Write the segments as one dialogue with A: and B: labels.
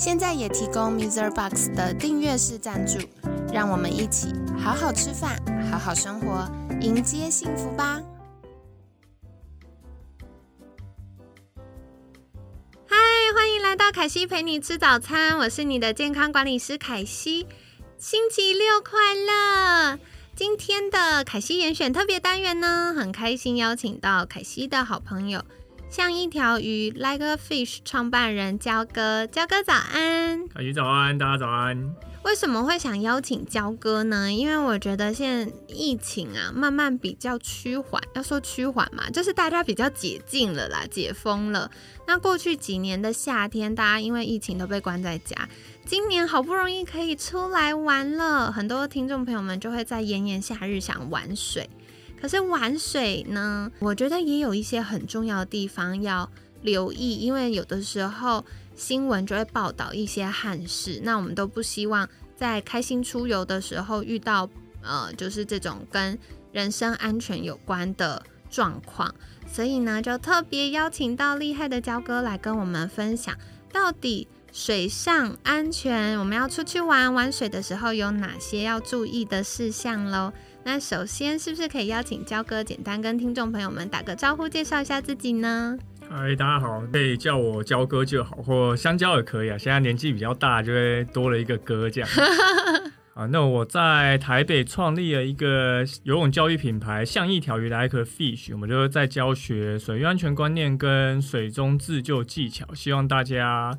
A: 现在也提供 Mr. Box 的订阅式赞助，让我们一起好好吃饭，好好生活，迎接幸福吧！嗨，欢迎来到凯西陪你吃早餐，我是你的健康管理师凯西。星期六快乐！今天的凯西严选特别单元呢，很开心邀请到凯西的好朋友，像一条鱼 Like a Fish 创办人焦哥，焦哥早安！
B: 早安，大家早安。
A: 为什么会想邀请焦哥呢？因为我觉得现在疫情啊，慢慢比较趋缓。要说趋缓嘛，就是大家比较解禁了啦，解封了。那过去几年的夏天，大家因为疫情都被关在家。今年好不容易可以出来玩了，很多听众朋友们就会在炎炎夏日想玩水。可是玩水呢，我觉得也有一些很重要的地方要留意，因为有的时候。新闻就会报道一些憾事，那我们都不希望在开心出游的时候遇到呃，就是这种跟人身安全有关的状况，所以呢，就特别邀请到厉害的焦哥来跟我们分享，到底水上安全，我们要出去玩玩水的时候有哪些要注意的事项喽？那首先是不是可以邀请焦哥简单跟听众朋友们打个招呼，介绍一下自己呢？
B: 嗨，大家好，可以叫我焦哥就好，或香蕉也可以啊。现在年纪比较大，就会多了一个哥这样。啊，那我在台北创立了一个游泳教育品牌，像一条鱼的 Like Fish，我们就是在教学水域安全观念跟水中自救技巧，希望大家。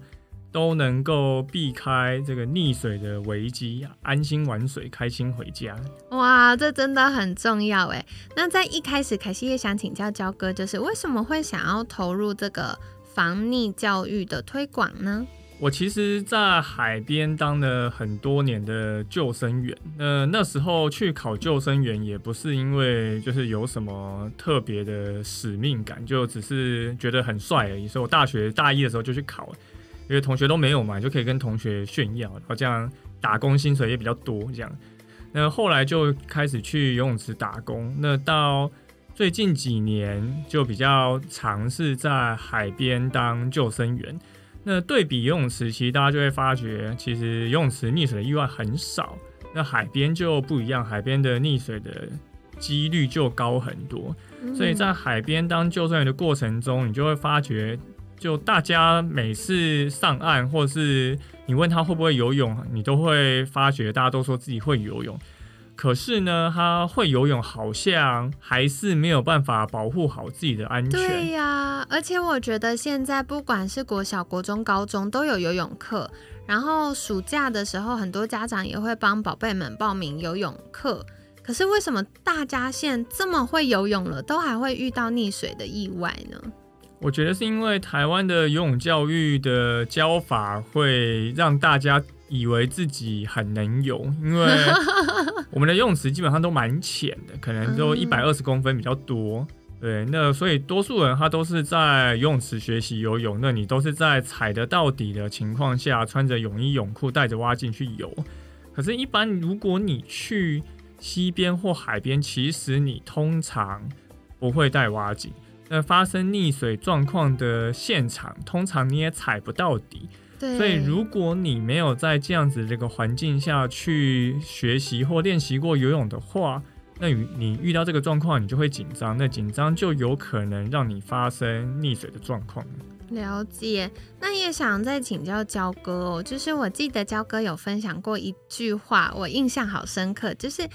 B: 都能够避开这个溺水的危机，安心玩水，开心回家。
A: 哇，这真的很重要哎。那在一开始，凯西也想请教焦哥，就是为什么会想要投入这个防溺教育的推广呢？
B: 我其实，在海边当了很多年的救生员。那那时候去考救生员，也不是因为就是有什么特别的使命感，就只是觉得很帅而已。所以我大学大一的时候就去考。因为同学都没有嘛，就可以跟同学炫耀，然后这样打工薪水也比较多。这样，那后来就开始去游泳池打工。那到最近几年就比较尝试在海边当救生员。那对比游泳池，其实大家就会发觉，其实游泳池溺水的意外很少。那海边就不一样，海边的溺水的几率就高很多。所以在海边当救生员的过程中，你就会发觉。就大家每次上岸，或是你问他会不会游泳，你都会发觉大家都说自己会游泳。可是呢，他会游泳，好像还是没有办法保护好自己的安全。
A: 对呀，而且我觉得现在不管是国小、国中、高中都有游泳课，然后暑假的时候，很多家长也会帮宝贝们报名游泳课。可是为什么大家现在这么会游泳了，都还会遇到溺水的意外呢？
B: 我觉得是因为台湾的游泳教育的教法会让大家以为自己很能游，因为 我们的游泳池基本上都蛮浅的，可能都一百二十公分比较多。对，那所以多数人他都是在游泳池学习游泳，那你都是在踩得到底的情况下，穿着泳衣泳裤带着蛙镜去游。可是，一般如果你去溪边或海边，其实你通常不会带蛙镜。那发生溺水状况的现场，通常你也踩不到底。
A: 对。
B: 所以，如果你没有在这样子这个环境下去学习或练习过游泳的话，那你遇到这个状况，你就会紧张。那紧张就有可能让你发生溺水的状况。
A: 了解。那也想再请教焦哥哦，就是我记得焦哥有分享过一句话，我印象好深刻，就是。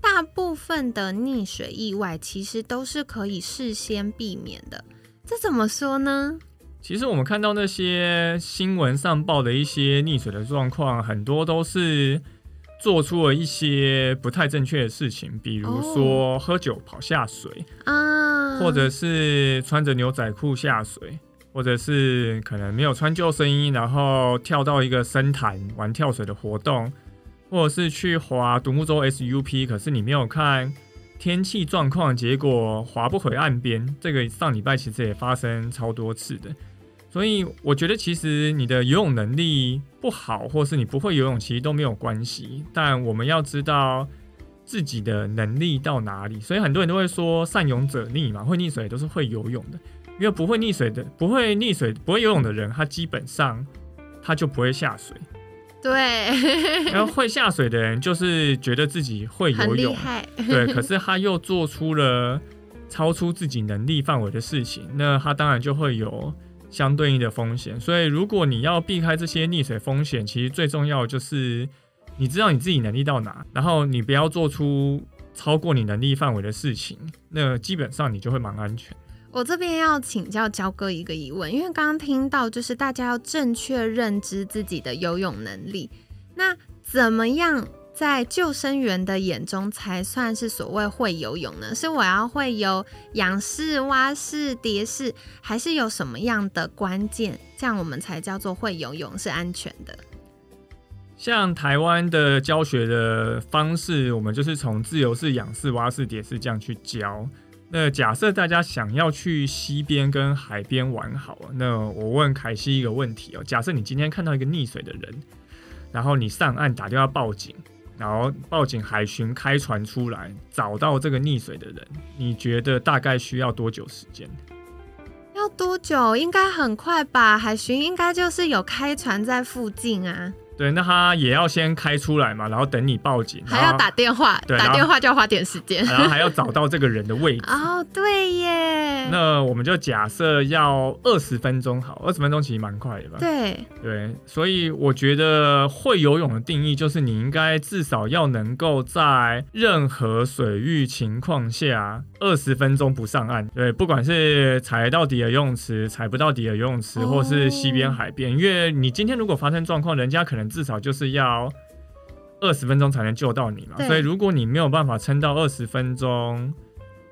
A: 大部分的溺水意外其实都是可以事先避免的，这怎么说呢？
B: 其实我们看到那些新闻上报的一些溺水的状况，很多都是做出了一些不太正确的事情，比如说喝酒跑下水啊，或者是穿着牛仔裤下水，或者是可能没有穿救生衣，然后跳到一个深潭玩跳水的活动。或者是去划独木舟 SUP，可是你没有看天气状况，结果划不回岸边。这个上礼拜其实也发生超多次的，所以我觉得其实你的游泳能力不好，或是你不会游泳，其实都没有关系。但我们要知道自己的能力到哪里，所以很多人都会说善泳者溺嘛，会溺水都是会游泳的，因为不会溺水的、不会溺水、不会游泳的人，他基本上他就不会下水。
A: 对，
B: 然后会下水的人就是觉得自己会游泳，对，可是他又做出了超出自己能力范围的事情，那他当然就会有相对应的风险。所以，如果你要避开这些溺水风险，其实最重要就是你知道你自己能力到哪，然后你不要做出超过你能力范围的事情，那基本上你就会蛮安全。
A: 我这边要请教焦哥一个疑问，因为刚刚听到就是大家要正确认知自己的游泳能力，那怎么样在救生员的眼中才算是所谓会游泳呢？是我要会游仰式、蛙式、蝶式，还是有什么样的关键，这样我们才叫做会游泳是安全的？
B: 像台湾的教学的方式，我们就是从自由式、仰式、蛙式、蝶式这样去教。那假设大家想要去溪边跟海边玩好了，那我问凯西一个问题哦：假设你今天看到一个溺水的人，然后你上岸打电话报警，然后报警海巡开船出来找到这个溺水的人，你觉得大概需要多久时间？
A: 要多久？应该很快吧？海巡应该就是有开船在附近啊。
B: 对，那他也要先开出来嘛，然后等你报警，
A: 还要打电话，
B: 对
A: 打电话就要花点时间，
B: 然后还要找到这个人的位置。
A: 哦，对耶。
B: 那我们就假设要二十分钟好，二十分钟其实蛮快的吧？
A: 对
B: 对，所以我觉得会游泳的定义就是你应该至少要能够在任何水域情况下二十分钟不上岸。对，不管是踩到底的游泳池、踩不到底的游泳池，
A: 哦
B: 或是西边、海边，因为你今天如果发生状况，人家可能至少就是要二十分钟才能救到你嘛。所以如果你没有办法撑到二十分钟，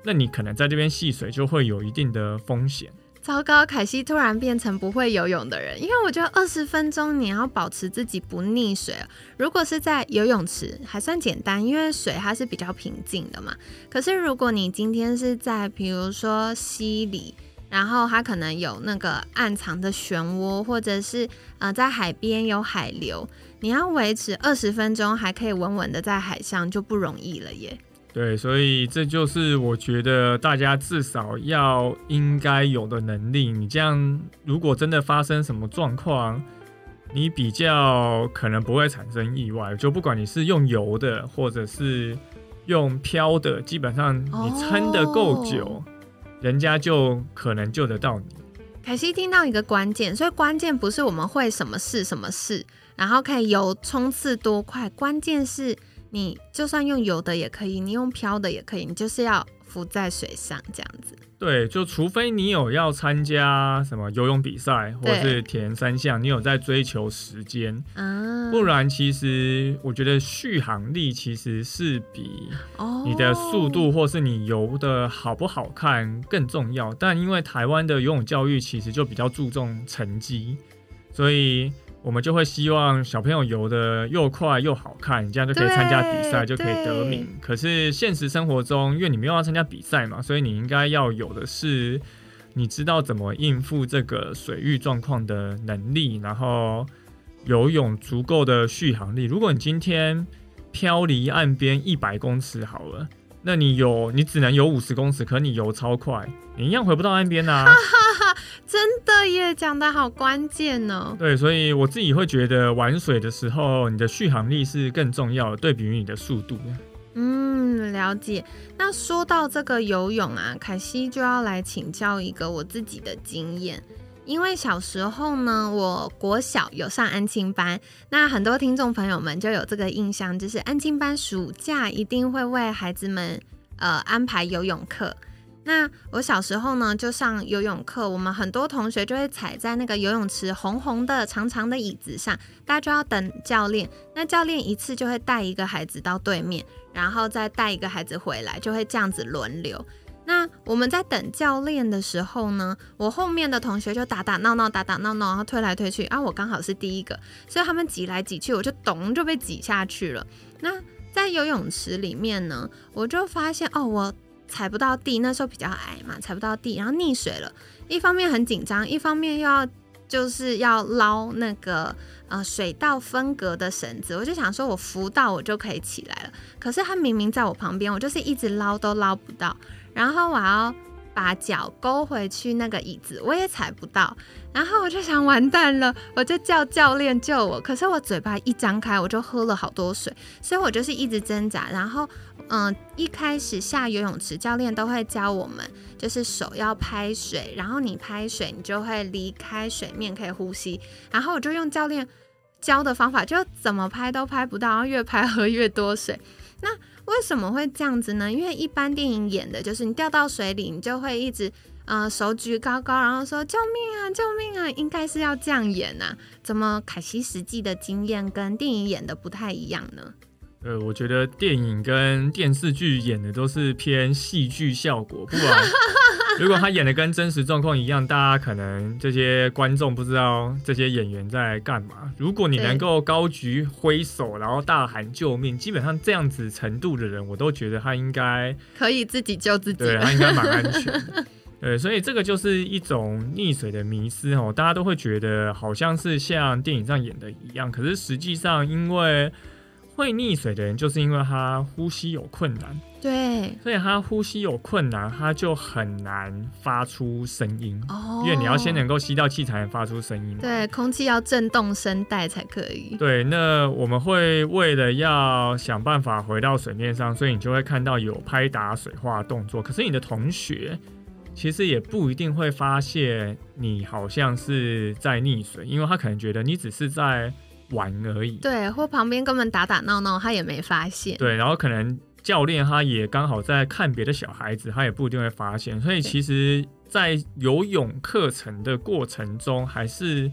B: 那你可能在这边戏水就会有一定的风险。
A: 糟糕，凯西突然变成不会游泳的人，因为我觉得二十分钟你要保持自己不溺水。如果是在游泳池还算简单，因为水它是比较平静的嘛。可是如果你今天是在比如说溪里，然后它可能有那个暗藏的漩涡，或者是呃在海边有海流，你要维持二十分钟还可以稳稳的在海上就不容易了耶。
B: 对，所以这就是我觉得大家至少要应该有的能力。你这样，如果真的发生什么状况，你比较可能不会产生意外。就不管你是用游的，或者是用漂的，基本上你撑得够久，
A: 哦
B: 人家就可能救得到你。
A: 凯西听到一个关键，所以关键不是我们会什么事什么事，然后可以游冲刺多快，关键是你就算用游的也可以，你用漂的也可以，你就是要浮在水上这样子。
B: 对，就除非你有要参加什么游泳比赛，或
A: 对
B: 是田三项，你有在追求时间，
A: 啊，
B: 不然其实我觉得续航力其实是比
A: 哦
B: 你的速度或是你游的好不好看更重要。但因为台湾的游泳教育其实就比较注重成绩，所以我们就会希望小朋友游的又快又好看，这样就可以参加比赛，就可以得名。可是现实生活中，因为你没有要参加比赛嘛，所以你应该要有的是你知道怎么应付这个水域状况的能力，然后游泳足够的续航力。如果你今天漂离岸边一百公尺好了。那你有，你只能游五十公尺，可你游超快，你一样回不到岸边呐、
A: 真的耶，讲的好关键哦。
B: 对，所以我自己会觉得玩水的时候，你的续航力是更重要的，对比于你的速度。
A: 嗯，了解。那说到这个游泳啊，凯西就要来请教一个我自己的经验。因为小时候呢，我国小有上安亲班，那很多听众朋友们就有这个印象，就是安亲班暑假一定会为孩子们呃安排游泳课。那我小时候呢，就上游泳课，我们很多同学就会踩在那个游泳池红红的长长的椅子上，大家就要等教练。那教练一次就会带一个孩子到对面，然后再带一个孩子回来，就会这样子轮流。那我们在等教练的时候呢，我后面的同学就打打闹闹，打打闹闹，然后推来推去啊，我刚好是第一个，所以他们挤来挤去，我就咚就被挤下去了。那在游泳池里面呢，我就发现哦，我踩不到地，那时候比较矮嘛，踩不到地，然后溺水了。一方面很紧张，一方面又要就是要捞那个呃水道分隔的绳子，我就想说我浮到我就可以起来了。可是他明明在我旁边，我就是一直捞都捞不到。然后我要把脚勾回去那个椅子，我也踩不到。然后我就想完蛋了，我就叫教练救我。可是我嘴巴一张开，我就喝了好多水，所以我就是一直挣扎。然后，嗯，一开始下游泳池，教练都会教我们，就是手要拍水，然后你拍水，你就会离开水面，可以呼吸。然后我就用教练教的方法，就怎么拍都拍不到，然后越拍喝越多水。那为什么会这样子呢？因为一般电影演的就是你掉到水里，你就会一直呃手举高高，然后说救命啊救命啊，应该是要这样演呐。怎么凯西实际的经验跟电影演的不太一样呢？
B: 呃，我觉得电影跟电视剧演的都是偏戏剧效果，不然 如果他演的跟真实状况一样，大家可能这些观众不知道这些演员在干嘛。如果你能够高举挥手，然后大喊救命，基本上这样子程度的人，我都觉得他应该
A: 可以自己救自己，
B: 对他应该蛮安全的。对，所以这个就是一种溺水的迷失哦，大家都会觉得好像是像电影上演的一样，可是实际上因为。会溺水的人，就是因为他呼吸有困难，
A: 对，
B: 所以他呼吸有困难，他就很难发出声音哦，因为你要先能够吸到气才能发出声音，
A: 对，空气要震动声带才可以。
B: 对，那我们会为了要想办法回到水面上，所以你就会看到有拍打水花动作。可是你的同学其实也不一定会发现你好像是在溺水，因为他可能觉得你只是在。玩而已，
A: 对，或旁边根本打打闹闹，他也没发现。
B: 对，然后可能教练他也刚好在看别的小孩子，他也不一定会发现。所以其实，在游泳课程的过程中，还是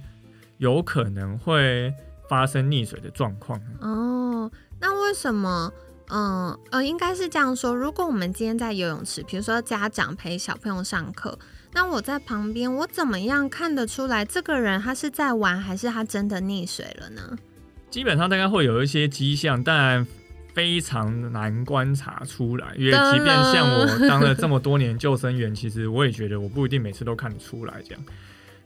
B: 有可能会发生溺水的状况。
A: 哦，那为什么？嗯呃，应该是这样说。如果我们今天在游泳池，比如说家长陪小朋友上课。那我在旁边，我怎么样看得出来这个人他是在玩，还是他真的溺水了呢？
B: 基本上大概会有一些迹象，但非常难观察出来。因为即便像我当了这么多年救生员，其实我也觉得我不一定每次都看得出来。这样，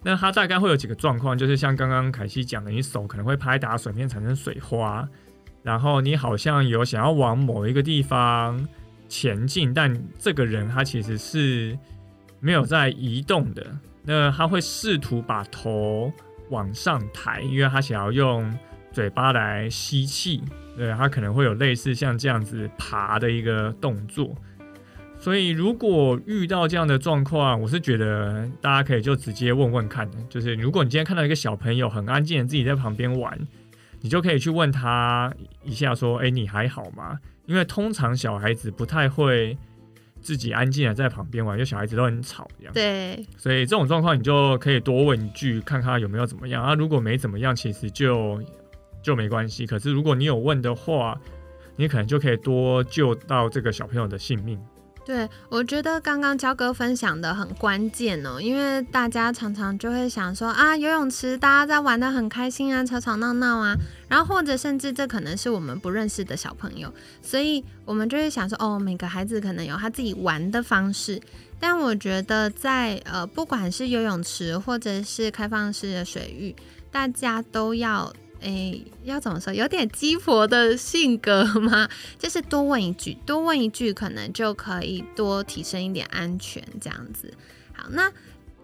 B: 那他大概会有几个状况，就是像刚刚凯西讲的，你手可能会拍打水面产生水花，然后你好像有想要往某一个地方前进，但这个人他其实是。没有在移动的，那他会试图把头往上抬，因为他想要用嘴巴来吸气。对，他可能会有类似像这样子爬的一个动作。所以，如果遇到这样的状况，我是觉得大家可以就直接问问看，就是如果你今天看到一个小朋友很安静自己在旁边玩，你就可以去问他一下，说：“哎，你还好吗？”因为通常小孩子不太会。自己安静的在旁边玩，就小孩子都很吵这样。
A: 对，
B: 所以这种状况你就可以多问一句，看看有没有怎么样啊。如果没怎么样，其实就就没关系。可是如果你有问的话，你可能就可以多救到这个小朋友的性命。
A: 对，我觉得刚刚焦哥分享的很关键哦，因为大家常常就会想说啊，游泳池大家在玩的很开心啊，吵吵闹闹啊，然后或者甚至这可能是我们不认识的小朋友，所以我们就会想说哦，每个孩子可能有他自己玩的方式，但我觉得在呃，不管是游泳池或者是开放式的水域，大家都要。诶，要怎么说？有点鸡婆的性格吗？就是多问一句，多问一句，可能就可以多提升一点安全，这样子。好，那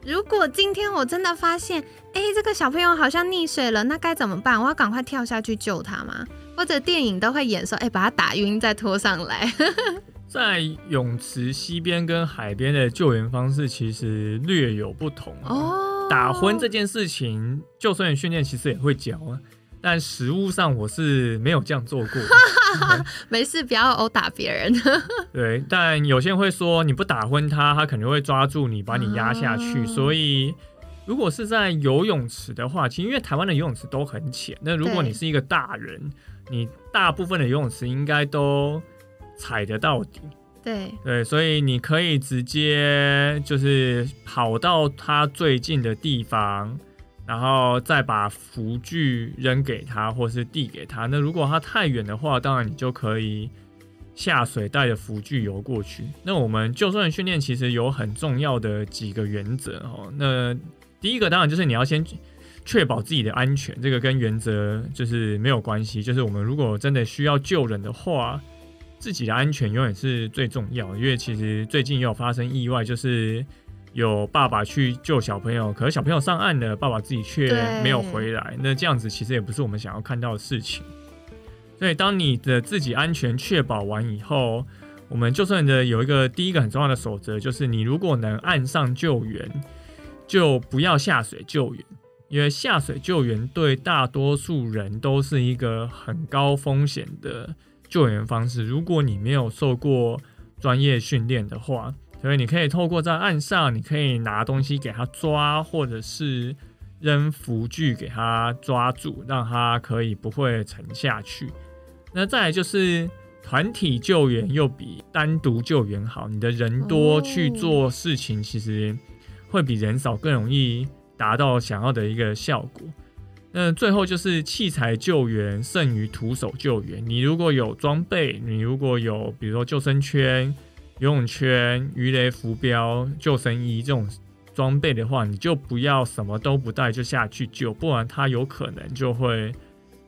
A: 如果今天我真的发现，哎，这个小朋友好像溺水了，那该怎么办？我要赶快跳下去救他吗？或者电影都会演说，哎，把他打晕再拖上来。
B: 在泳池西边跟海边的救援方式其实略有不同哦。打昏这件事情，救生员训练其实也会教啊。但实物上我是没有这样做过。
A: 没事，不要殴打别人。
B: 对，但有些人会说，你不打昏他，他肯定会抓住你，把你压下去。所以，如果是在游泳池的话，其实因为台湾的游泳池都很浅，那如果你是一个大人，你大部分的游泳池应该都踩得到底。
A: 对
B: 对，所以你可以直接就是跑到他最近的地方，然后再把浮具扔给他，或是递给他。那如果他太远的话，当然你就可以下水带着浮具游过去。那我们救生员训练其实有很重要的几个原则哦。那第一个当然就是你要先确保自己的安全，这个跟原则就是没有关系。就是我们如果真的需要救人的话。自己的安全永远是最重要，因为其实最近也有发生意外，就是有爸爸去救小朋友，可是小朋友上岸了，爸爸自己却没有回来。那这样子其实也不是我们想要看到的事情。所以，当你的自己安全确保完以后，我们就算的有一个第一个很重要的守则，就是你如果能岸上救援，就不要下水救援，因为下水救援对大多数人都是一个很高风险的。救援方式，如果你没有受过专业训练的话，所以你可以透过在岸上，你可以拿东西给他抓，或者是扔浮具给他抓住，让他可以不会沉下去。那再来就是团体救援又比单独救援好，你的人多去做事情，其实会比人少更容易达到想要的一个效果。那最后就是器材救援胜于徒手救援。你如果有装备，你如果有比如说救生圈、游泳圈、鱼雷浮标、救生衣这种装备的话，你就不要什么都不带就下去救，不然他有可能就会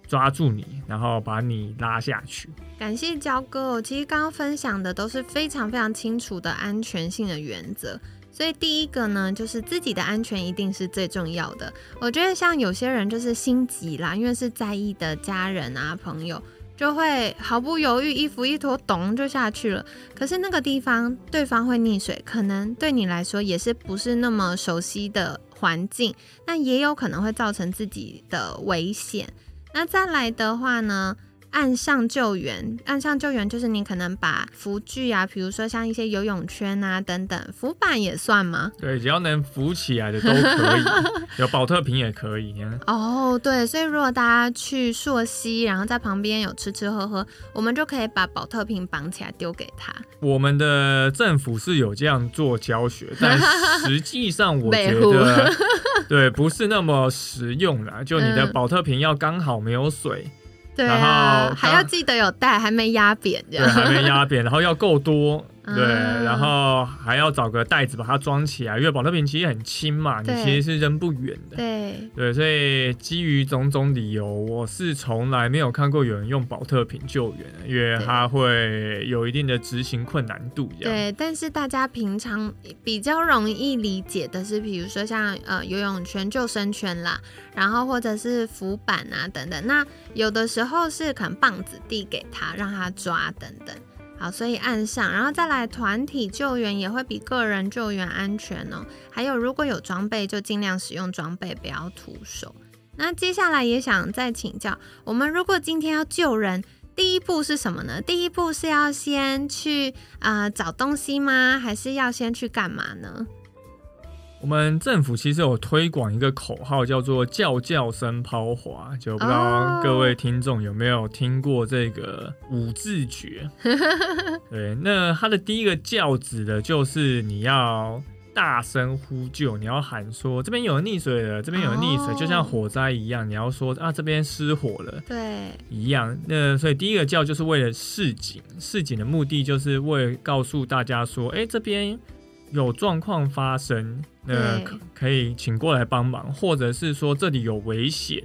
B: 抓住你，然后把你拉下去。
A: 感谢焦哥，其实刚刚分享的都是非常非常清楚的安全性的原则。所以第一个呢，就是自己的安全一定是最重要的。我觉得像有些人就是心急啦，因为是在意的家人啊朋友，就会毫不犹豫，衣服一脱，咚就下去了。可是那个地方对方会溺水，可能对你来说也是不是那么熟悉的环境，那也有可能会造成自己的危险。那再来的话呢？岸上救援，岸上救援就是你可能把浮具啊，比如说像一些游泳圈啊等等，浮板也算吗？
B: 对，只要能浮起来的都可以，有保特瓶也可以。
A: 哦，对，所以如果大家去朔溪，然后在旁边有吃吃喝喝，我们就可以把保特瓶绑起来丢给他。
B: 我们的政府是有这样做教学，但实际上我觉得，对，不是那么实用啦。就你的保特瓶要刚好没有水。
A: 然后还要记得有带，还没压扁，
B: 对，还没压扁，然后要够多。对，然后还要找个袋子把它装起来，因为保特瓶其实很轻嘛，你其实是扔不远的。
A: 对
B: 对，所以基于种种理由，我是从来没有看过有人用保特瓶救援，因为它会有一定的执行困难度。
A: 对，但是大家平常比较容易理解的是，比如说像呃游泳圈、救生圈啦，然后或者是浮板啊等等，那有的时候是可能棒子递给他，让他抓等等。好，所以按上，然后再来团体救援也会比个人救援安全哦。还有，如果有装备，就尽量使用装备，不要徒手。那接下来也想再请教，我们如果今天要救人，第一步是什么呢？第一步是要先去啊找东西吗？还是要先去干嘛呢？
B: 我们政府其实有推广一个口号，叫做“叫叫声抛滑”，就不知道各位听众有没有听过这个五字诀？对，那它的第一个叫指的就是你要大声呼救，你要喊说这边有溺水了，这边有溺水，就像火灾一样，你要说啊这边失火了，
A: 对，
B: 一样。那所以第一个叫就是为了示警，示警的目的就是为告诉大家说，哎，这边。有状况发生，那可可以请过来帮忙，或者是说这里有危险，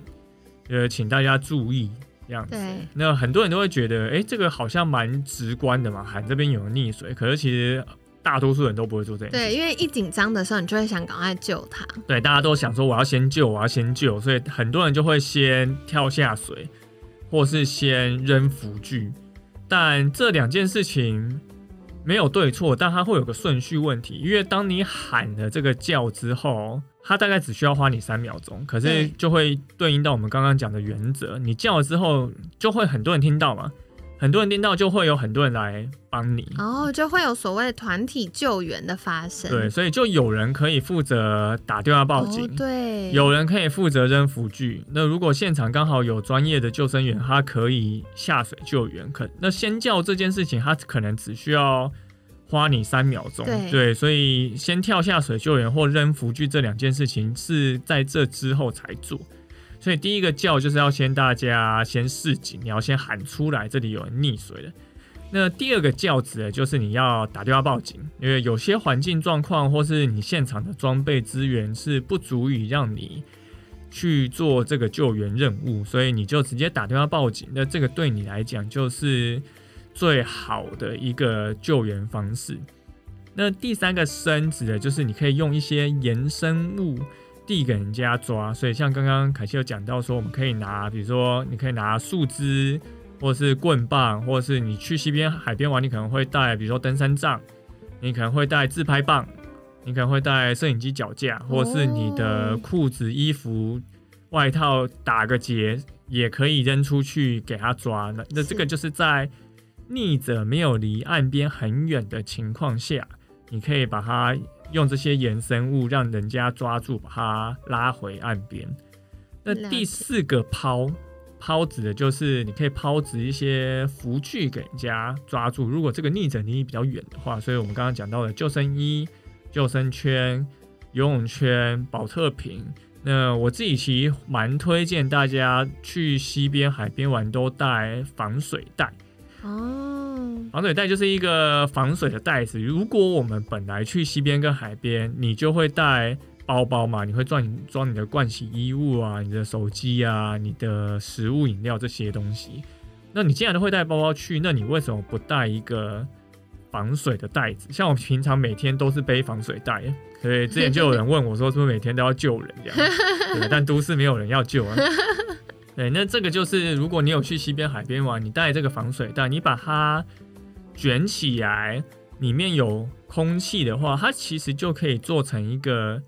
B: 呃，请大家注意这样子。那很多人都会觉得，哎，这个好像蛮直观的嘛，喊这边有人溺水。可是其实大多数人都不会做这件事。
A: 对，因为一紧张的时候，你就会想赶快救他。
B: 对，大家都想说我要先救，我要先救，所以很多人就会先跳下水，或是先扔浮具。但这两件事情。没有对错，但它会有个顺序问题，因为当你喊了这个叫之后，它大概只需要花你三秒钟，可是就会对应到我们刚刚讲的原则，你叫了之后，就会很多人听到嘛。很多人听到就会有很多人来帮你，
A: 哦，就会有所谓团体救援的发生。
B: 对，所以就有人可以负责打电话报警，
A: 对，
B: 有人可以负责扔浮具。那如果现场刚好有专业的救生员，他可以下水救援。可那先叫这件事情，他可能只需要花你三秒钟。
A: 对，
B: 所以先跳下水救援或扔浮具这两件事情是在这之后才做。所以第一个叫就是要先大家先示警，你要先喊出来，这里有人溺水了。那第二个教子就是你要打电话报警，因为有些环境状况或是你现场的装备资源是不足以让你去做这个救援任务，所以你就直接打电话报警。那这个对你来讲就是最好的一个救援方式。那第三个生指的就是你可以用一些延伸物递给人家抓，所以像刚刚凯西有讲到说，我们可以拿，比如说你可以拿树枝。或是棍棒，或者是你去西边海边玩，你可能会带，比如说登山杖，你可能会带自拍棒，你可能会带摄影机脚架，或者是你的裤子、衣服、外套打个结，也可以扔出去给他抓。那那这个就是在逆者没有离岸边很远的情况下，你可以把它用这些衍生物让人家抓住，把它拉回岸边。那第四个抛。抛指的就是你可以抛掷一些浮具给人家抓住。如果这个逆者离你比较远的话，所以我们刚刚讲到的救生衣、救生圈、游泳圈、保特瓶。那我自己其实蛮推荐大家去西边海边玩都带防水袋。哦，防水袋就是一个防水的袋子。如果我们本来去西边跟海边，你就会带。包包嘛，你会装你装你的盥洗衣物啊，你的手机啊，你的食物饮料这些东西。那你既然都会带包包去，那你为什么不带一个防水的袋子？像我平常每天都是背防水袋，所以之前就有人问我说，是不是每天都要救人这样？对，但都市没有人要救啊。对，那这个就是如果你有去西边海边玩，你带这个防水袋，你把它卷起来，里面有空气的话，它其实就可以做成一个。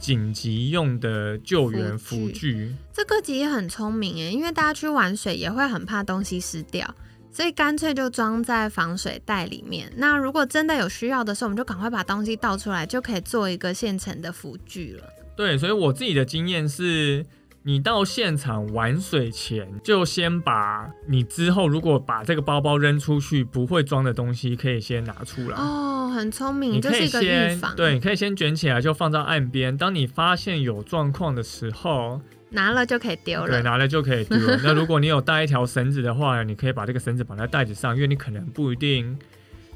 B: 紧急用的救援辅具，
A: 这个其实很聪明诶，因为大家去玩水也会很怕东西湿掉，所以干脆就装在防水袋里面。那如果真的有需要的时候，我们就赶快把东西倒出来，就可以做一个现成的辅具了。
B: 对，所以我自己的经验是。你到现场玩水前，就先把你之后如果把这个包包扔出去不会装的东西，可以先拿出来。
A: 哦，很聪明，
B: 你
A: 可以先
B: 对，你可以先卷起来，就放到岸边。当你发现有状况的时候，
A: 拿了就可以丢了。
B: 对，拿了就可以丢。那如果你有带一条绳子的话，你可以把这个绳子绑在袋子上，因为你可能不一定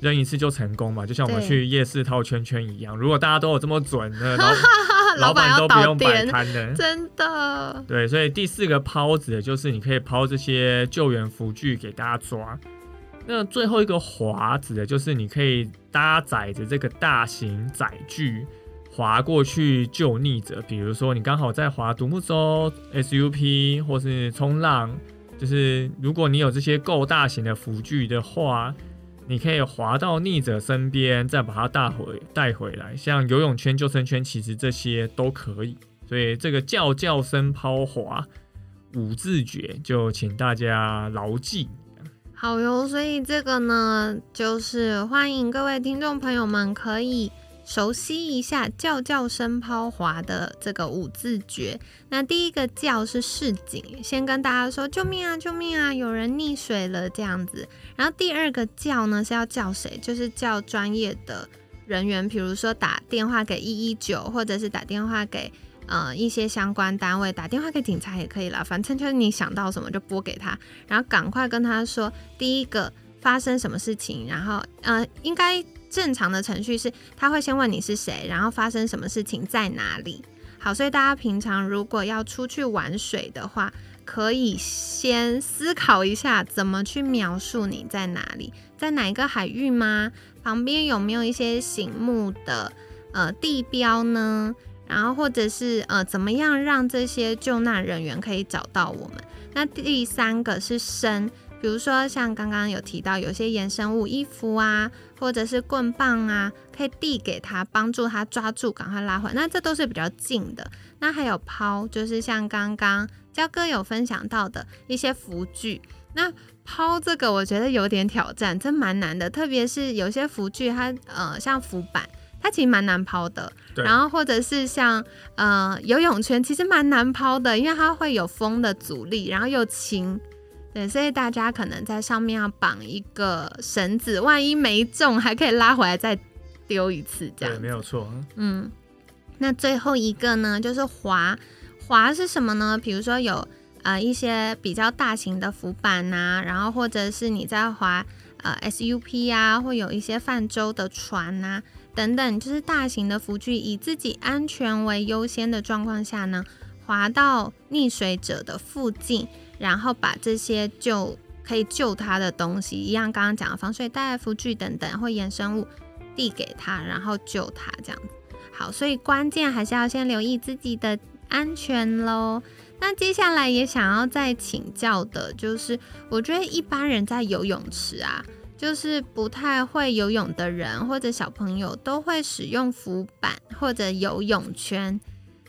B: 扔一次就成功嘛。就像我们去夜市套圈圈一样，如果大家都有这么准，那然后。老板都不用摆摊的，
A: 真的。
B: 对，所以第四个抛子就是你可以抛这些救援浮具给大家抓。那最后一个划子的就是你可以搭载着这个大型载具划过去救溺者。比如说你刚好在划独木舟、SUP 或是冲浪，就是如果你有这些够大型的浮具的话。你可以滑到逆者身边，再把他带回带回来。像游泳圈、救生圈，其实这些都可以。所以这个叫叫声抛滑五字诀，就请大家牢记。
A: 好哟，所以这个呢，就是欢迎各位听众朋友们可以。熟悉一下叫叫声抛滑的这个五字诀。那第一个叫是示警，先跟大家说救命啊，救命啊，有人溺水了这样子。然后第二个叫呢是要叫谁？就是叫专业的人员，比如说打电话给一一九，或者是打电话给呃一些相关单位，打电话给警察也可以了。反正就是你想到什么就拨给他，然后赶快跟他说第一个发生什么事情，然后呃应该。正常的程序是，他会先问你是谁，然后发生什么事情，在哪里。好，所以大家平常如果要出去玩水的话，可以先思考一下怎么去描述你在哪里，在哪一个海域吗？旁边有没有一些醒目的呃地标呢？然后或者是呃怎么样让这些救难人员可以找到我们？那第三个是深。比如说，像刚刚有提到，有些衍生物、衣服啊，或者是棍棒啊，可以递给他，帮助他抓住，赶快拉回。那这都是比较近的。那还有抛，就是像刚刚焦哥有分享到的一些浮具。那抛这个，我觉得有点挑战，真蛮难的。特别是有些浮具，它呃，像浮板，它其实蛮难抛的。然后或者是像呃游泳圈，其实蛮难抛的，因为它会有风的阻力，然后又轻。对，所以大家可能在上面要绑一个绳子，万一没中，还可以拉回来再丢一次，这样
B: 对，没有错。
A: 嗯，那最后一个呢，就是滑滑是什么呢？比如说有呃一些比较大型的浮板呐、然后或者是你在滑呃 SUP 啊，或有一些泛舟的船呐、等等，就是大型的浮具，以自己安全为优先的状况下呢，滑到溺水者的附近，然后把这些救可以救他的东西，一样刚刚讲的防水袋、浮具等等或衍生物递给他，然后救他这样子。好，所以关键还是要先留意自己的安全喽。那接下来也想要再请教的，就是我觉得一般人在游泳池啊，就是不太会游泳的人或者小朋友都会使用浮板或者游泳圈，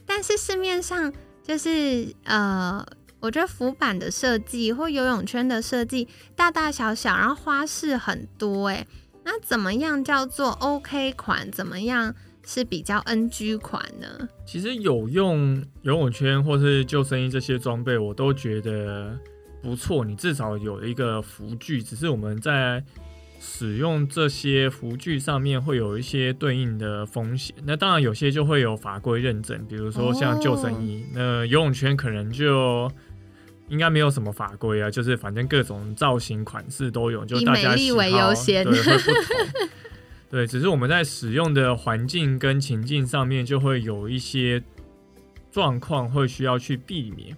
A: 但是市面上就是呃，我觉得浮板的设计或游泳圈的设计大大小小，然后花式很多诶。那怎么样叫做 OK 款？怎么样是比较 NG 款呢？
B: 其实有用游泳圈或是救生衣这些装备，我都觉得不错。你至少有一个浮具，只是我们在使用这些浮具上面会有一些对应的风险。那当然有些就会有法规认证，比如说像救生衣，那游泳圈可能就。应该没有什么法规啊，就是反正各种造型款式都有，就大家喜好
A: 优先
B: 对，会不同。对，只是我们在使用的环境跟情境上面，就会有一些状况会需要去避免。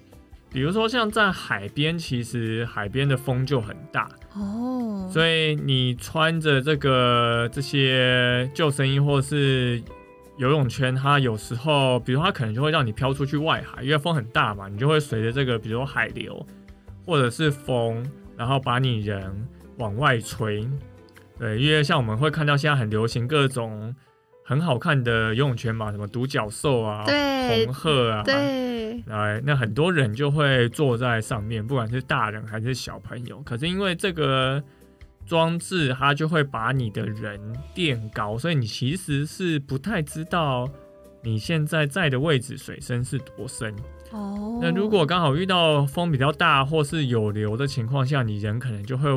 B: 比如说，像在海边，其实海边的风就很大，
A: 哦，
B: 所以你穿着这个这些救生衣或是游泳圈，它有时候，比如它可能就会让你飘出去外海，因为风很大嘛，你就会随着这个，比如说海流或者是风，然后把你人往外吹。对，因为像我们会看到现在很流行各种很好看的游泳圈嘛，什么独角兽啊、
A: 对
B: 红鹤啊，
A: 对，
B: 哎，那很多人就会坐在上面，不管是大人还是小朋友。可是因为这个装置，它就会把你的人垫高，所以你其实是不太知道你现在在的位置水深是多深。
A: 哦，
B: 那如果刚好遇到风比较大或是有流的情况下，你人可能就会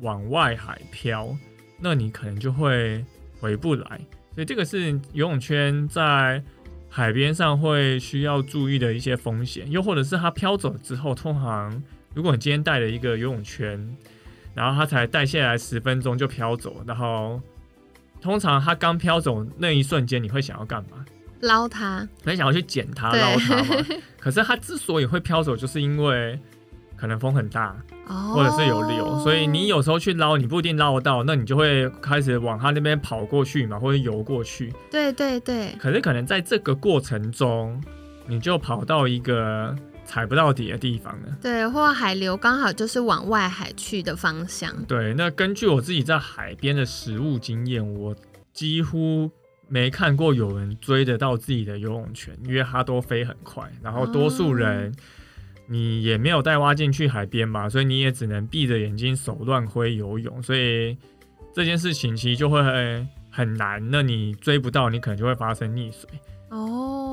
B: 往外海飘，那你可能就会回不来。所以这个是游泳圈在海边上会需要注意的一些风险，又或者是它飘走之后，通常如果你今天带了一个游泳圈，然后它才带下来十分钟就飘走，然后通常它刚飘走那一瞬间，你会想要干嘛？
A: 捞它，
B: 很想要去捡它、捞它嘛。可是它之所以会飘走，就是因为可能风很大，
A: 哦，
B: 或者是有流，所以你有时候去捞，你不一定捞得到，那你就会开始往它那边跑过去嘛，或者游过去。
A: 对对对，
B: 可是可能在这个过程中，你就跑到一个踩不到底的地方呢。
A: 对，或海流刚好就是往外海去的方向。
B: 对，那根据我自己在海边的实物经验，我几乎没看过有人追得到自己的游泳圈，因为它都飞很快，然后多数人。你也没有带蛙镜去海边嘛，所以你也只能闭着眼睛手乱挥游泳，所以这件事情其实就会很难。那你追不到，你可能就会发生溺水。
A: 哦，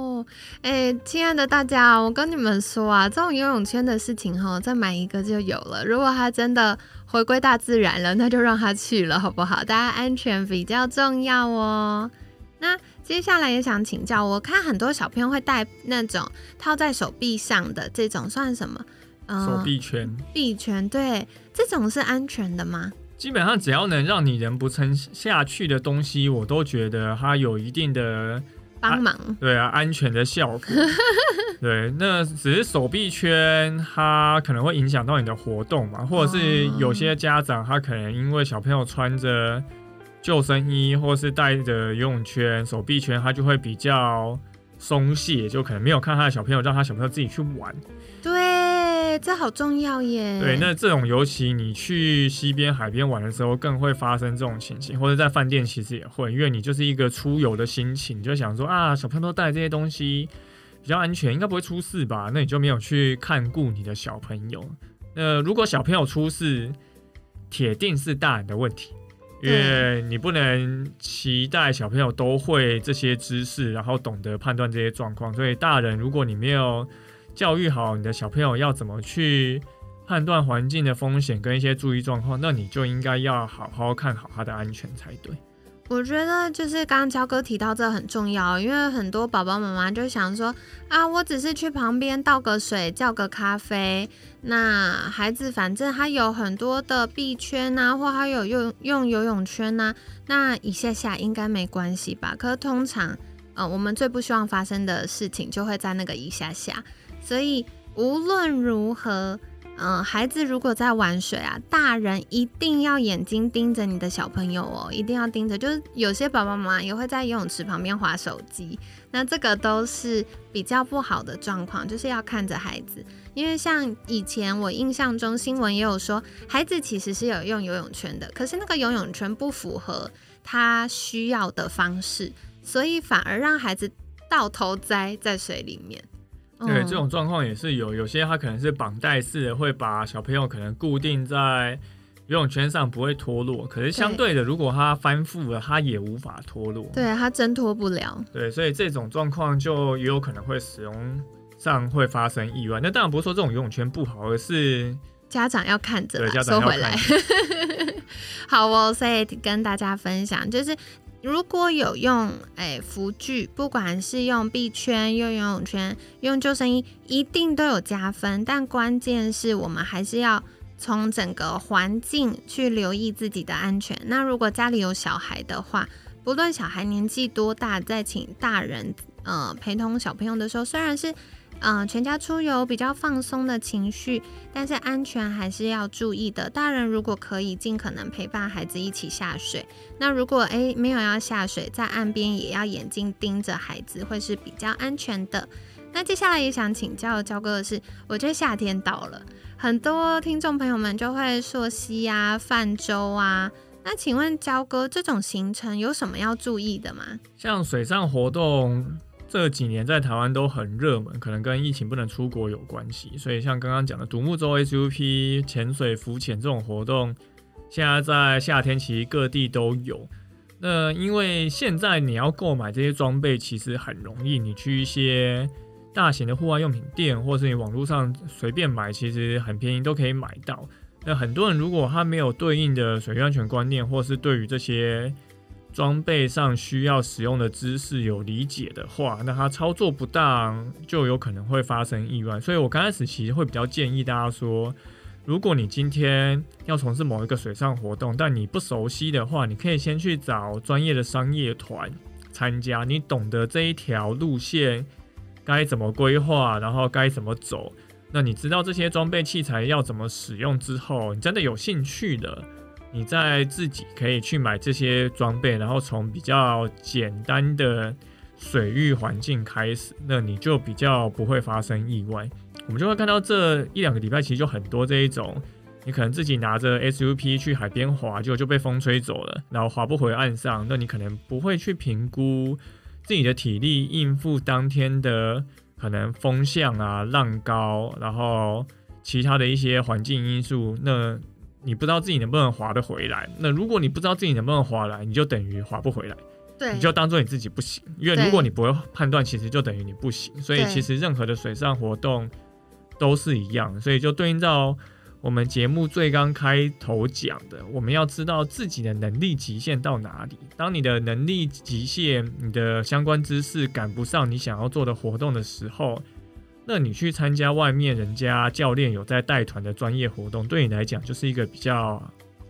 A: 哎，亲爱的大家，我跟你们说啊，这种游泳圈的事情哈，再买一个就有了。如果它真的回归大自然了，那就让它去了，好不好？大家安全比较重要哦。那接下来也想请教，我看很多小朋友会戴那种套在手臂上的这种，算什么？呃
B: 手臂圈
A: 臂圈，对，这种是安全的吗？
B: 基本上只要能让你人不撑下去的东西，我都觉得它有一定的
A: 帮忙，
B: 对啊安全的效果。对，那只是手臂圈，它可能会影响到你的活动嘛，或者是有些家长他可能因为小朋友穿着救生衣或是带着游泳圈、手臂圈，他就会比较松懈，就可能没有看他的小朋友，让他小朋友自己去玩。
A: 这好重要耶。
B: 对，那这种尤其你去西边海边玩的时候，更会发生这种情形，或者在饭店其实也会，因为你就是一个出游的心情，你就想说啊，小朋友都带这些东西比较安全，应该不会出事吧？那你就没有去看顾你的小朋友。那如果小朋友出事，铁定是大人的问题。因为你不能期待小朋友都会这些知识，然后懂得判断这些状况。所以大人，如果你没有教育好你的小朋友要怎么去判断环境的风险跟一些注意状况，那你就应该要好好看好他的安全才对。
A: 我觉得就是刚刚焦哥提到这很重要，因为很多宝宝妈妈就想说啊，我只是去旁边倒个水，叫个咖啡，那孩子反正他有很多的臂圈呐，或他有用用游泳圈呐，那一下下应该没关系吧？可是通常，呃，我们最不希望发生的事情就会在那个一下下，所以无论如何。嗯，孩子如果在玩水啊，大人一定要眼睛盯着你的小朋友哦，一定要盯着。就是有些爸爸妈妈也会在游泳池旁边划手机，那这个都是比较不好的状况，就是要看着孩子。因为像以前我印象中新闻也有说，孩子其实是有用游泳圈的，可是那个游泳圈不符合他需要的方式，所以反而让孩子倒头栽在水里面。
B: 对，这种状况也是有，有些他可能是绑带式的，会把小朋友可能固定在游泳圈上，不会脱落。可是相对的，如果他翻覆了，他也无法脱落。
A: 对他挣脱不了。
B: 对，所以这种状况就也有可能会使用上会发生意外。那当然不是说这种游泳圈不好，而是
A: 家长要看着，
B: 收
A: 回来。好哦，所以跟大家分享就是。如果有用诶浮具，不管是用臂圈、用游泳圈、用救生衣，一定都有加分。但关键是我们还是要从整个环境去留意自己的安全。那如果家里有小孩的话，不论小孩年纪多大，在请大人呃陪同小朋友的时候，虽然是。嗯，全家出游比较放松的情绪，但是安全还是要注意的。大人如果可以尽可能陪伴孩子一起下水，那如果诶没有要下水，在岸边也要眼睛盯着孩子，会是比较安全的。那接下来也想请教焦哥的是，我觉得夏天到了，很多听众朋友们就会溯溪啊、泛舟啊。那请问焦哥，这种行程有什么要注意的吗？
B: 像水上活动。这几年在台湾都很热门，可能跟疫情不能出国有关系。所以像刚刚讲的独木舟、SUP、潜水、浮潜这种活动，现在在夏天其实各地都有。那因为现在你要购买这些装备其实很容易，你去一些大型的户外用品店，或是你网络上随便买，其实很便宜都可以买到。那很多人如果他没有对应的水域安全观念，或是对于这些装备上需要使用的知识有理解的话，那他操作不当就有可能会发生意外。所以我刚开始其实会比较建议大家说，如果你今天要从事某一个水上活动，但你不熟悉的话，你可以先去找专业的商业团参加，你懂得这一条路线该怎么规划，然后该怎么走。那你知道这些装备器材要怎么使用之后，你真的有兴趣的。你在自己可以去买这些装备，然后从比较简单的水域环境开始，那你就比较不会发生意外。我们就会看到这一两个礼拜，其实就很多这一种，你可能自己拿着 SUP 去海边滑，就就被风吹走了，然后滑不回岸上。那你可能不会去评估自己的体力应付当天的可能风向啊、浪高，然后其他的一些环境因素，那。你不知道自己能不能划得回来，那如果你不知道自己能不能划来，你就等于划不回来，
A: 对，
B: 你就当做你自己不行，因为如果你不会判断，其实就等于你不行。所以其实任何的水上活动都是一样，所以就对应到我们节目最刚开头讲的，我们要知道自己的能力极限到哪里。当你的能力极限，你的相关知识赶不上你想要做的活动的时候。那你去参加外面人家教练有在带团的专业活动，对你来讲就是一个比较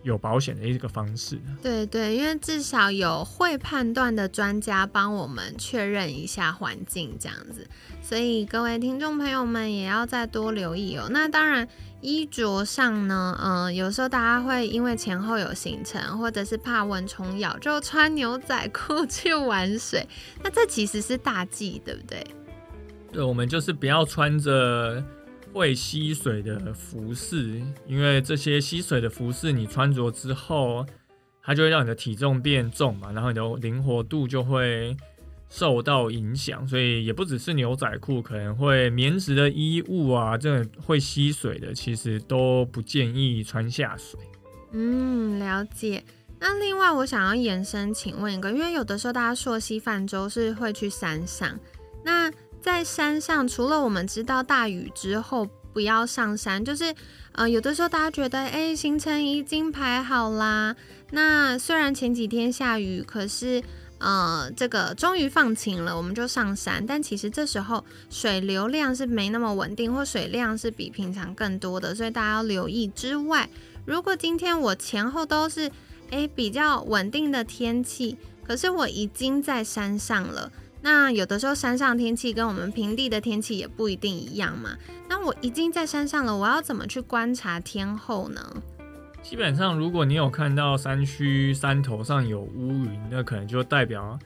B: 有保险的一个方式。
A: 对对，因为至少有会判断的专家帮我们确认一下环境这样子，所以各位听众朋友们也要再多留意哦。那当然衣着上呢，嗯，有时候大家会因为前后有行程，或者是怕蚊虫咬，就穿牛仔裤去玩水，那这其实是大忌，对不对？
B: 对，我们就是不要穿着会吸水的服饰，因为这些吸水的服饰你穿着之后，它就会让你的体重变重嘛，然后你的灵活度就会受到影响。所以也不只是牛仔裤，可能会棉质的衣物啊，这种会吸水的，其实都不建议穿下水。
A: 嗯，了解。那另外我想要延伸，请问一个，因为有的时候大家溯溪泛舟是会去山上，那在山上，除了我们知道大雨之后不要上山。就是呃，有的时候大家觉得，哎，行程已经排好啦。那虽然前几天下雨，可是呃，这个终于放晴了，我们就上山。但其实这时候水流量是没那么稳定，或水量是比平常更多的，所以大家要留意。之外，如果今天我前后都是哎比较稳定的天气，可是我已经在山上了。那有的时候山上天气跟我们平地的天气也不一定一样嘛。那我已经在山上了，我要怎么去观察天后呢？
B: 基本上，如果你有看到山区山头上有乌云，那可能就代表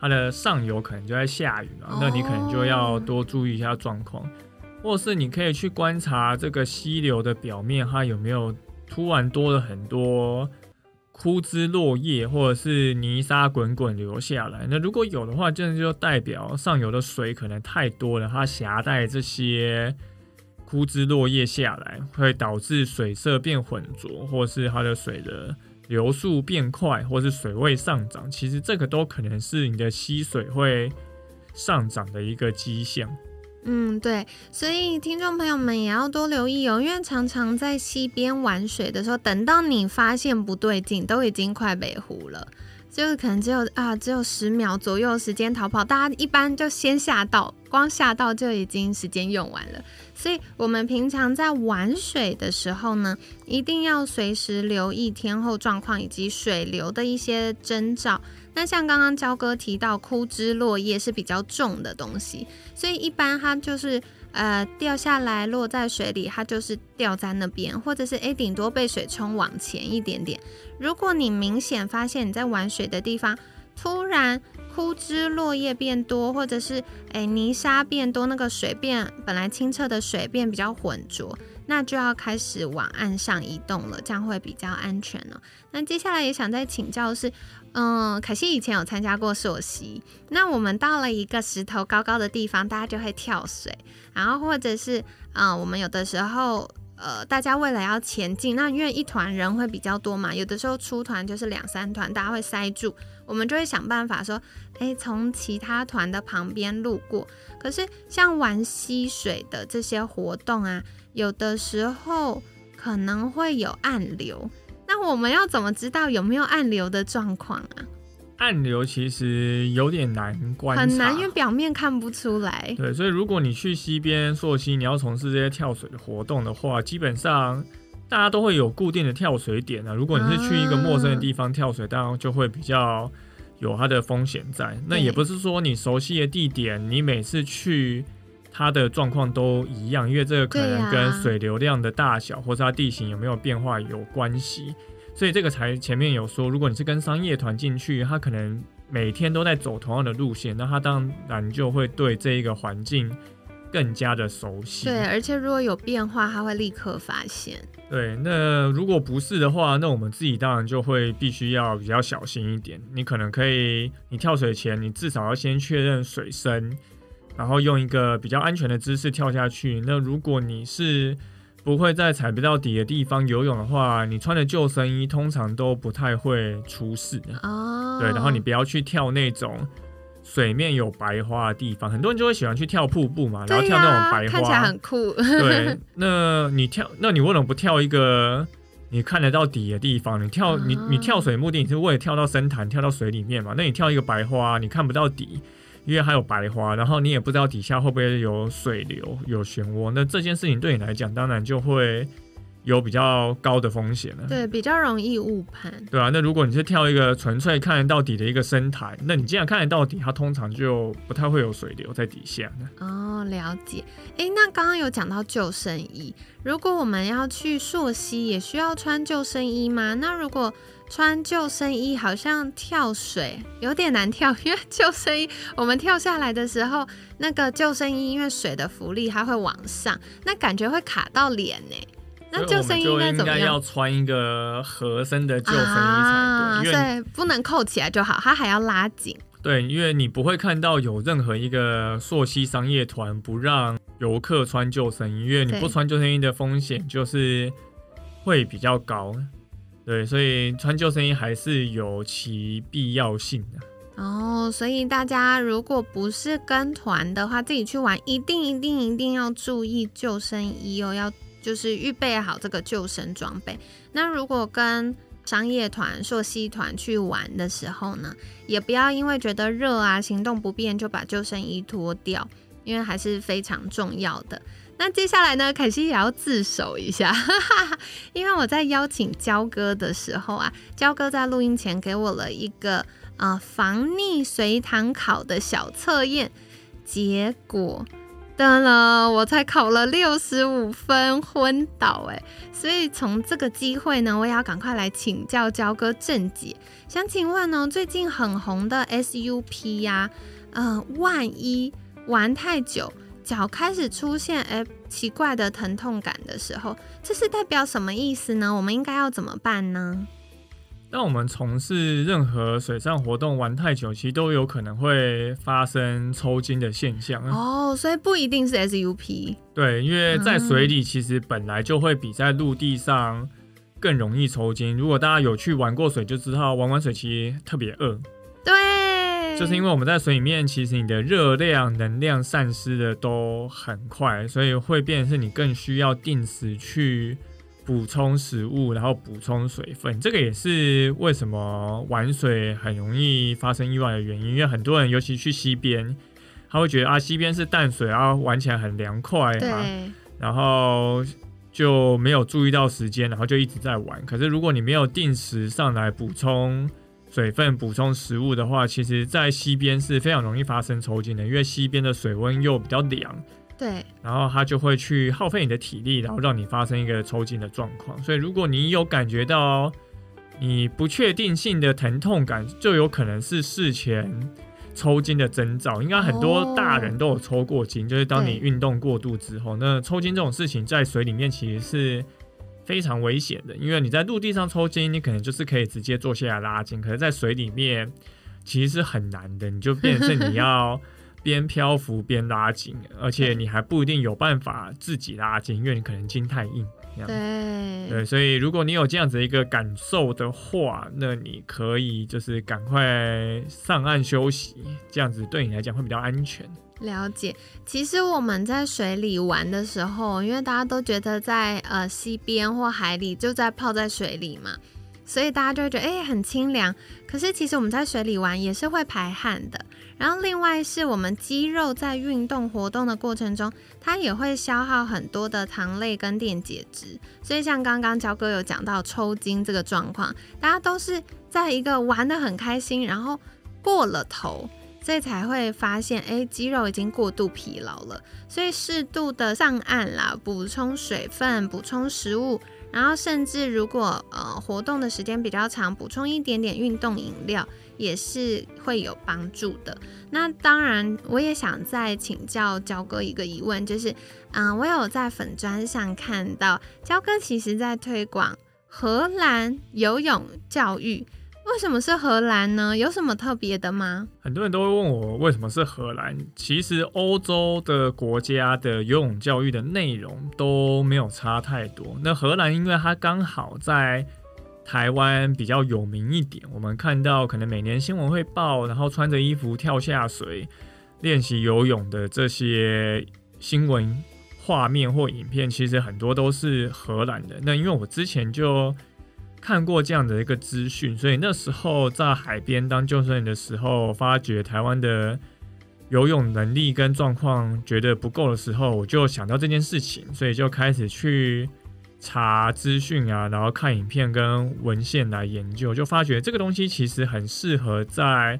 B: 它的上游可能就在下雨嘛。那你可能就要多注意一下状况，或是你可以去观察这个溪流的表面，它有没有突然多了很多。枯枝落叶，或者是泥沙滚滚流下来。那如果有的话，这就代表上游的水可能太多了，它携带这些枯枝落叶下来，会导致水色变浑浊，或是它的水的流速变快，或是水位上涨。其实这个都可能是你的溪水会上涨的一个迹象。
A: 嗯，对，所以听众朋友们也要多留意哦，因为常常在溪边玩水的时候，等到你发现不对劲，都已经快北湖了，就是可能只有啊，只有十秒左右时间逃跑，大家一般就先下到，光下到就已经时间用完了。所以，我们平常在玩水的时候呢，一定要随时留意天后状况以及水流的一些征兆。那像刚刚焦哥提到，枯枝落叶是比较重的东西，所以一般它就是呃掉下来落在水里，它就是掉在那边，或者是诶顶多被水冲往前一点点。如果你明显发现你在玩水的地方突然，枯枝落叶变多，或者是诶泥沙变多，那个水变本来清澈的水变比较浑浊，那就要开始往岸上移动了，这样会比较安全了。那接下来也想再请教是，嗯，可惜以前有参加过溯溪，那我们到了一个石头高高的地方，大家就会跳水，然后或者是啊，我们有的时候。呃，大家为了要前进，那因为一团人会比较多嘛，有的时候出团就是两三团，大家会塞住，我们就会想办法说，哎，从其他团的旁边路过。可是像玩溪水的这些活动啊，有的时候可能会有暗流，那我们要怎么知道有没有暗流的状况啊？
B: 暗流其实有点难观察，
A: 很难，因为表面看不出来。
B: 对，所以如果你去溪边溯溪，你要从事这些跳水的活动的话，基本上大家都会有固定的跳水点啊。如果你是去一个陌生的地方跳水，当然就会比较有它的风险在。那也不是说你熟悉的地点，你每次去它的状况都一样，因为这个可能跟水流量的大小或是它地形有没有变化有关系。所以这个才前面有说，如果你是跟商业团进去，它可能每天都在走同样的路线，那它当然就会对这一个环境更加的熟悉。
A: 对，而且如果有变化，他会立刻发现。
B: 对，那如果不是的话，那我们自己当然就会必须要比较小心一点。你可能可以，你跳水前，你至少要先确认水深，然后用一个比较安全的姿势跳下去。那如果你是不会在踩不到底的地方游泳的话，你穿的救生衣通常都不太会出事哦。对，然后你不要去跳那种水面有白花的地方，很多人就会喜欢去跳瀑布嘛，然后跳那种白花，
A: 看起来很酷。
B: 对，那你跳，那你为什么不跳一个你看得到底的地方？你跳，你你跳水目的你是为了跳到深潭，跳到水里面嘛？那你跳一个白花，你看不到底。因为还有白花，然后你也不知道底下会不会有水流、有漩涡，那这件事情对你来讲，当然就会有比较高的风险了。
A: 对，比较容易误判。
B: 对啊，那如果你是跳一个纯粹看得到底的一个深台，那你既然看得到底，它通常就不太会有水流在底下。
A: 哦，了解。哎，那刚刚有讲到救生衣，如果我们要去溯溪，也需要穿救生衣吗？那如果穿救生衣好像跳水有点难跳，因为救生衣我们跳下来的时候，那个救生衣因为水的浮力它会往上，那感觉会卡到脸呢。那救生衣应该怎么样？
B: 要穿一个合身的救生衣才对，
A: 对，不能扣起来就好，它还要拉紧。
B: 对，因为你不会看到有任何一个朔溪商业团不让游客穿救生衣，因为你不穿救生衣的风险就是会比较高。对，所以穿救生衣还是有其必要性的。
A: 哦，所以大家如果不是跟团的话，自己去玩，一定一定一定要注意救生衣哦，要就是预备好这个救生装备。那如果跟商业团、硕西团去玩的时候呢，也不要因为觉得热啊、行动不便就把救生衣脱掉，因为还是非常重要的。那接下来呢，凯西也要自首一下，因为我在邀请焦哥的时候啊，焦哥在录音前给我了一个呃防溺随堂考的小测验，结果。得了，我才考了六十五分，昏倒哎！所以从这个机会呢，我也要赶快来请教焦哥正解。想请问呢，最近很红的 SUP 呀，嗯，万一玩太久，脚开始出现哎奇怪的疼痛感的时候，这是代表什么意思呢？我们应该要怎么办呢？
B: 当我们从事任何水上活动玩太久，其实都有可能会发生抽筋的现象
A: 哦，所以不一定是 SUP。
B: 对，因为在水里其实本来就会比在陆地上更容易抽筋。如果大家有去玩过水，就知道玩完水其实特别饿。
A: 对，
B: 就是因为我们在水里面，其实你的热量、能量散失的都很快，所以会变成是你更需要定时去。补充食物，然后补充水分，这个也是为什么玩水很容易发生意外的原因。因为很多人，尤其去溪边，他会觉得啊，溪边是淡水，然后玩起来很凉快啊，然后就没有注意到时间，然后就一直在玩。可是如果你没有定时上来补充水分、补充食物的话，其实在溪边是非常容易发生抽筋的，因为溪边的水温又比较凉。
A: 对，
B: 然后它就会去耗费你的体力，然后让你发生一个抽筋的状况。所以，如果你有感觉到你不确定性的疼痛感，就有可能是事前抽筋的征兆。应该很多大人都有抽过筋，就是当你运动过度之后，那抽筋这种事情在水里面其实是非常危险的。因为你在陆地上抽筋，你可能就是可以直接坐下来拉筋，可是在水里面其实是很难的，你就变成你要。边漂浮边拉筋，而且你还不一定有办法自己拉筋，因为你可能筋太硬。
A: 对
B: 对，所以如果你有这样子一个感受的话，那你可以就是赶快上岸休息，这样子对你来讲会比较安全。
A: 了解，其实我们在水里玩的时候，因为大家都觉得在呃溪边或海里就在泡在水里嘛，所以大家就会觉得哎很清凉。可是其实我们在水里玩也是会排汗的。然后另外是我们肌肉在运动活动的过程中，它也会消耗很多的糖类跟电解质，所以像刚刚焦哥有讲到抽筋这个状况，大家都是在一个玩的很开心，然后过了头，所以才会发现，哎，肌肉已经过度疲劳了，所以适度的上岸啦，补充水分，补充食物。然后甚至如果呃活动的时间比较长，补充一点点运动饮料也是会有帮助的。那当然，我也想再请教焦哥一个疑问，就是嗯，我有在粉砖上看到焦哥其实在推广荷兰游泳教育。为什么是荷兰呢？有什么特别的吗？
B: 很多人都会问我为什么是荷兰。其实欧洲的国家的游泳教育的内容都没有差太多。那荷兰因为它刚好在台湾比较有名一点，我们看到可能每年新闻会报，然后穿着衣服跳下水练习游泳的这些新闻画面或影片，其实很多都是荷兰的。那因为我之前就。看过这样的一个资讯，所以那时候在海边当救生员的时候，发觉台湾的游泳能力跟状况觉得不够的时候，我就想到这件事情，所以就开始去查资讯啊，然后看影片跟文献来研究，就发觉这个东西其实很适合在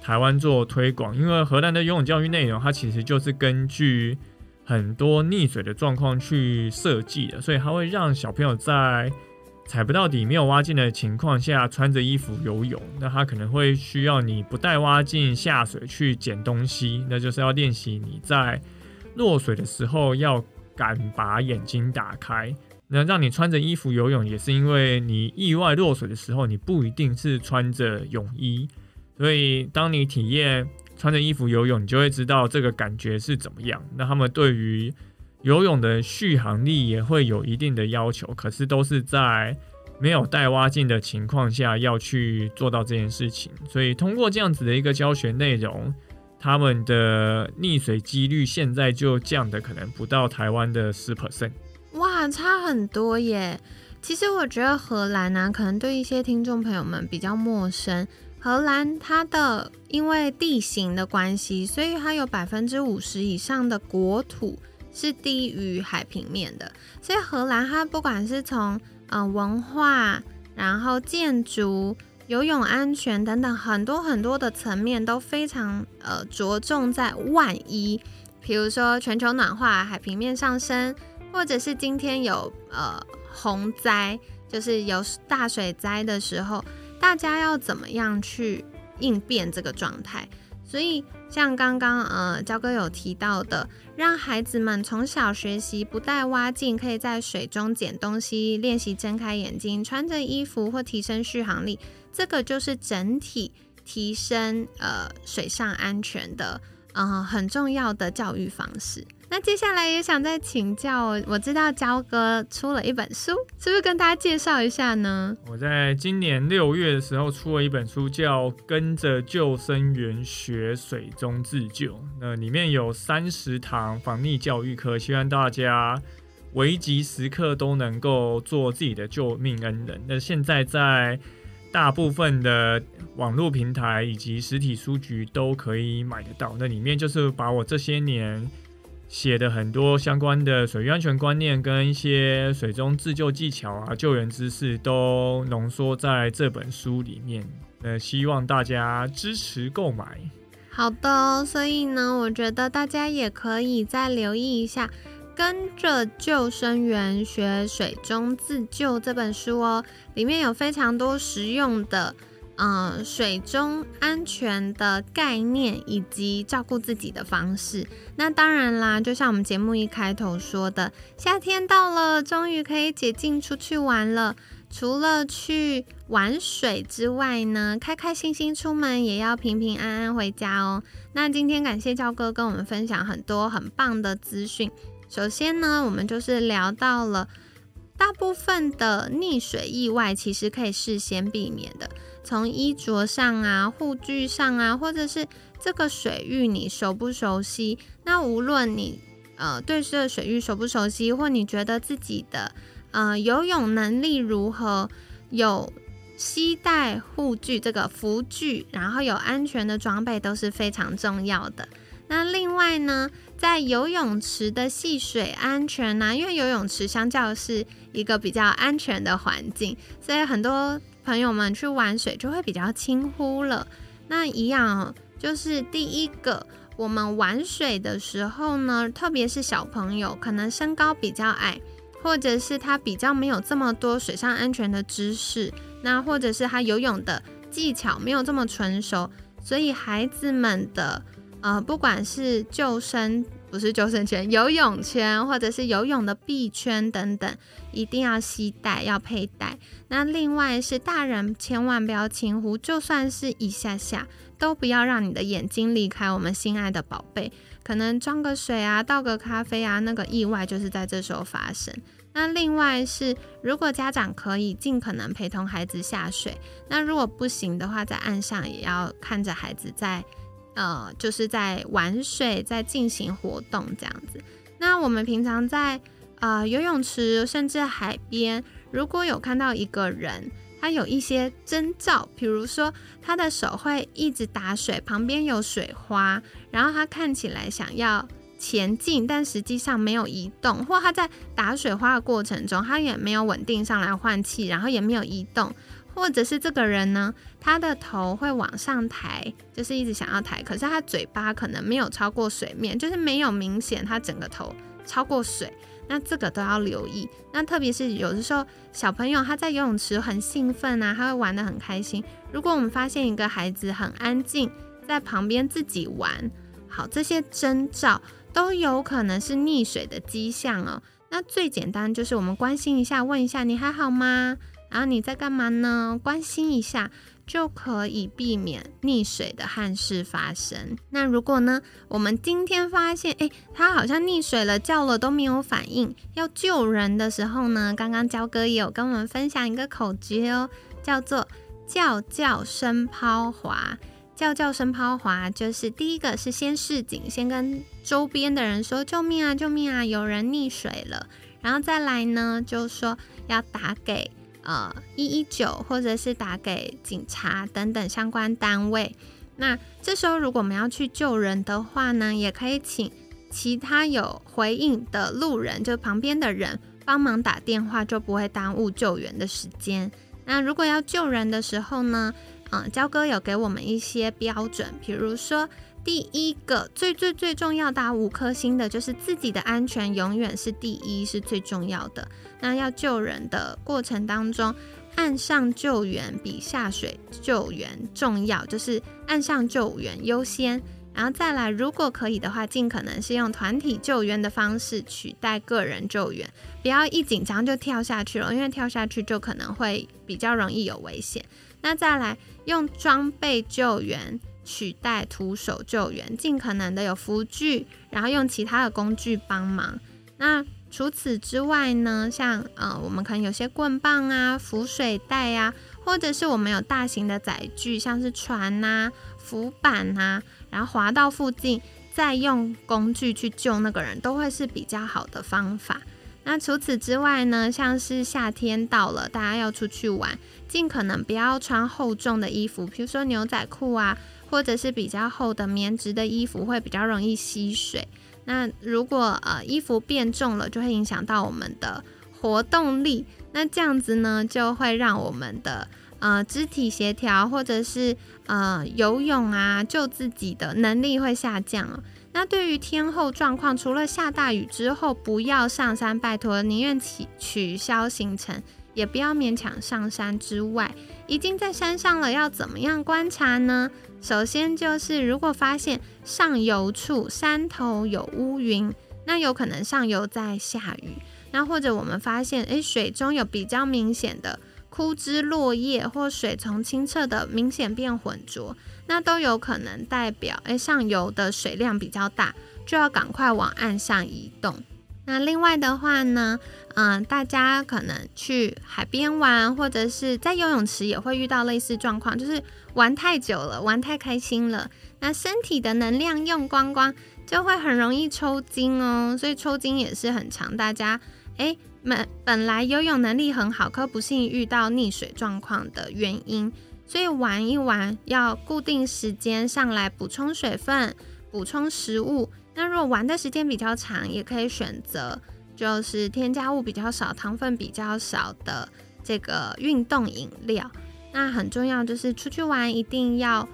B: 台湾做推广，因为荷兰的游泳教育内容，它其实就是根据很多溺水的状况去设计的，所以它会让小朋友在踩不到底、没有蛙镜的情况下，穿着衣服游泳，那他可能会需要你不带蛙镜下水去捡东西，那就是要练习你在落水的时候要敢把眼睛打开。那让你穿着衣服游泳，也是因为你意外落水的时候，你不一定是穿着泳衣，所以当你体验穿着衣服游泳，你就会知道这个感觉是怎么样。那他们对于游泳的续航力也会有一定的要求，可是都是在没有带蛙镜的情况下要去做到这件事情。所以通过这样子的一个教学内容，他们的溺水几率现在就降的可能不到台湾的十 percent。
A: 哇，差很多耶！其实我觉得荷兰呢，可能对一些听众朋友们比较陌生。荷兰它的因为地形的关系，所以它有百分之五十以上的国土是低于海平面的。所以荷兰它不管是从嗯文化，然后建筑、游泳安全等等很多很多的层面都非常呃着重在万一，比如说全球暖化、海平面上升，或者是今天有呃洪灾，就是有大水灾的时候。大家要怎么样去应变这个状态？所以像刚刚呃焦哥有提到的，让孩子们从小学习不带蛙镜，可以在水中捡东西，练习睁开眼睛，穿着衣服或提升续航力，这个就是整体提升呃水上安全的呃很重要的教育方式。那接下来也想再请教，我知道焦哥出了一本书，是不是跟大家介绍一下呢？
B: 我在今年六月的时候出了一本书，叫《跟着救生员学水中自救》，那里面有三十堂防溺教育课，希望大家危急时刻都能够做自己的救命恩人。那现在在大部分的网络平台以及实体书局都可以买得到，那里面就是把我这些年。写的很多相关的水域安全观念跟一些水中自救技巧啊、救援知识都浓缩在这本书里面。呃，希望大家支持购买。
A: 好的，所以呢，我觉得大家也可以再留意一下《跟着救生员学水中自救》这本书哦，里面有非常多实用的。嗯，水中安全的概念以及照顾自己的方式。那当然啦，就像我们节目一开头说的，夏天到了，终于可以解禁出去玩了。除了去玩水之外呢，开开心心出门也要平平安安回家哦。那今天感谢教哥跟我们分享很多很棒的资讯。首先呢，我们就是聊到了大部分的溺水意外其实可以事先避免的。从衣着上啊、护具上啊，或者是这个水域你熟不熟悉？那无论你呃对这个水域熟不熟悉，或你觉得自己的呃游泳能力如何，有携带护具这个浮具，然后有安全的装备都是非常重要的。那另外呢，在游泳池的戏水安全呢，因为游泳池相较是一个比较安全的环境，所以很多。朋友们去玩水就会比较轻忽了。那一样就是第一个，我们玩水的时候呢，特别是小朋友，可能身高比较矮，或者是他比较没有这么多水上安全的知识，那或者是他游泳的技巧没有这么纯熟，所以孩子们的呃，不管是救生。不是救生圈、游泳圈，或者是游泳的臂圈等等，一定要携带，要佩戴。那另外是大人千万不要轻忽，就算是一下下，都不要让你的眼睛离开我们心爱的宝贝。可能装个水啊，倒个咖啡啊，那个意外就是在这时候发生。那另外是，如果家长可以尽可能陪同孩子下水，那如果不行的话，在岸上也要看着孩子在。呃，就是在玩水，在进行活动这样子。那我们平常在呃游泳池，甚至海边，如果有看到一个人，他有一些征兆，比如说他的手会一直打水，旁边有水花，然后他看起来想要前进，但实际上没有移动，或他在打水花的过程中，他也没有稳定上来换气，然后也没有移动。或者是这个人呢，他的头会往上抬，就是一直想要抬，可是他嘴巴可能没有超过水面，就是没有明显他整个头超过水，那这个都要留意。那特别是有的时候小朋友他在游泳池很兴奋啊，他会玩得很开心。如果我们发现一个孩子很安静，在旁边自己玩，好，这些征兆都有可能是溺水的迹象哦。那最简单就是我们关心一下，问一下你还好吗？然后你在干嘛呢？关心一下。就可以避免溺水的憾事发生。那如果呢，我们今天发现，诶，他好像溺水了，叫了都没有反应，要救人的时候呢，刚刚焦哥也有跟我们分享一个口诀哦，叫做叫叫声抛滑。叫叫声抛滑，就是第一个是先示警，先跟周边的人说救命啊，救命啊，有人溺水了。然后再来呢，就说要打给。呃，一一九，或者是打给警察等等相关单位。那这时候，如果我们要去救人的话呢，也可以请其他有回应的路人，就旁边的人帮忙打电话，就不会耽误救援的时间。那如果要救人的时候呢，嗯，焦哥有给我们一些标准，比如说。第一个最最最重要打五颗星的，就是自己的安全永远是第一，是最重要的。那要救人的过程当中，岸上救援比下水救援重要，就是岸上救援优先。然后再来，如果可以的话，尽可能是用团体救援的方式取代个人救援，不要一紧张就跳下去了，因为跳下去就可能会比较容易有危险。那再来，用装备救援。取代徒手救援，尽可能的有浮具，然后用其他的工具帮忙。那除此之外呢，像呃，我们可能有些棍棒啊、浮水袋啊，或者是我们有大型的载具，像是船呐、浮板呐，然后滑到附近，再用工具去救那个人，都会是比较好的方法。那除此之外呢，像是夏天到了，大家要出去玩，尽可能不要穿厚重的衣服，比如说牛仔裤啊。或者是比较厚的棉质的衣服会比较容易吸水。那如果呃衣服变重了，就会影响到我们的活动力。那这样子呢，就会让我们的呃肢体协调或者是呃游泳啊救自己的能力会下降。那对于天后状况，除了下大雨之后不要上山，拜托宁愿取取消行程，也不要勉强上山之外，已经在山上了，要怎么样观察呢？首先就是，如果发现上游处山头有乌云，那有可能上游在下雨。那或者我们发现，诶，水中有比较明显的枯枝落叶，或水从清澈的明显变浑浊，那都有可能代表，诶，上游的水量比较大，就要赶快往岸上移动。那另外的话呢，嗯，大家可能去海边玩，或者是在游泳池也会遇到类似状况，就是玩太久了，玩太开心了，那身体的能量用光光，就会很容易抽筋哦。所以抽筋也是很常，大家诶，本本来游泳能力很好，可不幸遇到溺水状况的原因。所以玩一玩，要固定时间上来补充水分，补充食物。那如果玩的时间比较长，也可以选择就是添加物比较少、糖分比较少的这个运动饮料。那很重要就是出去玩一定要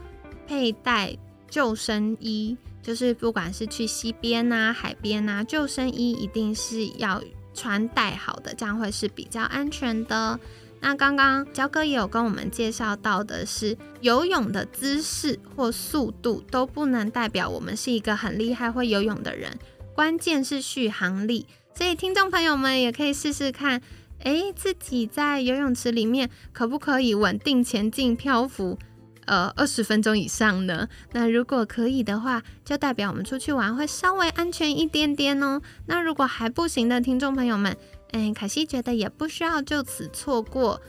A: 佩戴救生衣，就是不管是去溪边啊、海边啊，救生衣一定是要穿戴好的，这样会是比较安全的。那刚刚焦哥也有跟我们介绍到的是，游泳的姿势或速度都不能代表我们是一个很厉害会游泳的人，关键是续航力。所以听众朋友们也可以试试看，诶，自己在游泳池里面可不可以稳定前进漂浮，呃，二十分钟以上呢？那如果可以的话，就代表我们出去玩会稍微安全一点点哦。那如果还不行的听众朋友们，嗯，可惜觉得也不需要就此错过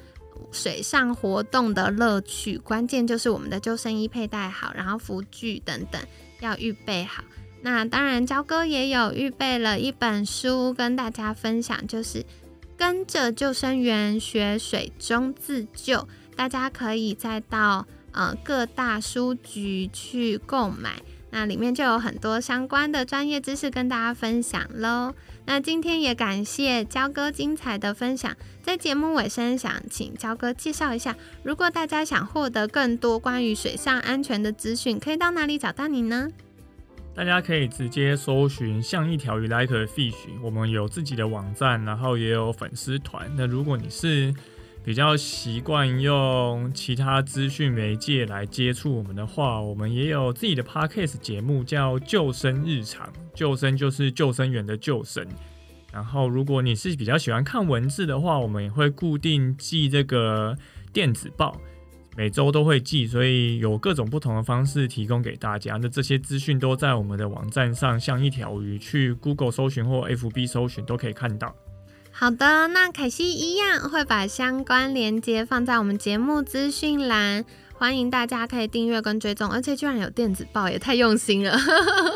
A: 水上活动的乐趣，关键就是我们的救生衣佩戴好，然后浮具等等要预备好。那当然，焦哥也有预备了一本书跟大家分享，就是跟着救生员学水中自救，大家可以再到呃各大书局去购买。那里面就有很多相关的专业知识跟大家分享喽。那今天也感谢焦哥精彩的分享，在节目尾声想请焦哥介绍一下，如果大家想获得更多关于水上安全的资讯，可以到哪里找到你呢？
B: 大家可以直接搜寻“像一条鱼 like a fish”，我们有自己的网站，然后也有粉丝团。那如果你是比较习惯用其他资讯媒介来接触我们的话，我们也有自己的 podcast 节目，叫《救生日常》。救生就是救生员的救生，然后，如果你是比较喜欢看文字的话，我们也会固定寄这个电子报，每周都会寄，所以有各种不同的方式提供给大家。那这些资讯都在我们的网站上，像一条鱼去 Google 搜寻或 FB 搜寻都可以看到。
A: 好的，那凯西一样会把相关链接放在我们节目资讯栏，欢迎大家可以订阅跟追踪，而且居然有电子报，也太用心了，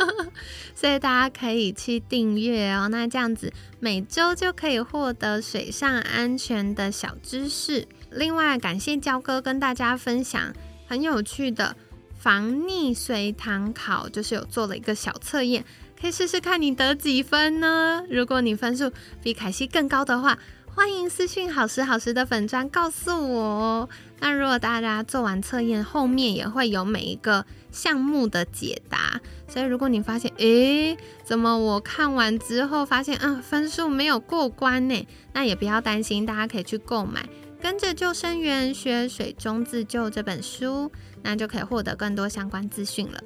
A: 所以大家可以去订阅哦。那这样子每周就可以获得水上安全的小知识。另外，感谢焦哥跟大家分享很有趣的防溺水堂考，就是有做了一个小测验。可以试试看你得几分呢？如果你分数比凯西更高的话，欢迎私信好时好时的粉砖告诉我哦。那如果大家做完测验，后面也会有每一个项目的解答。所以如果你发现，诶，怎么我看完之后发现，嗯，分数没有过关呢？那也不要担心，大家可以去购买《跟着救生员学水中自救》这本书，那就可以获得更多相关资讯了。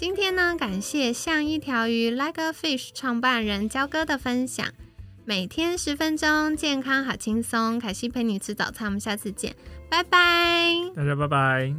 A: 今天呢，感谢像一条鱼 Like a Fish 创办人焦哥的分享。每天十分钟，健康好轻松。凯西陪你吃早餐，我们下次见，拜拜。
B: 大家拜拜。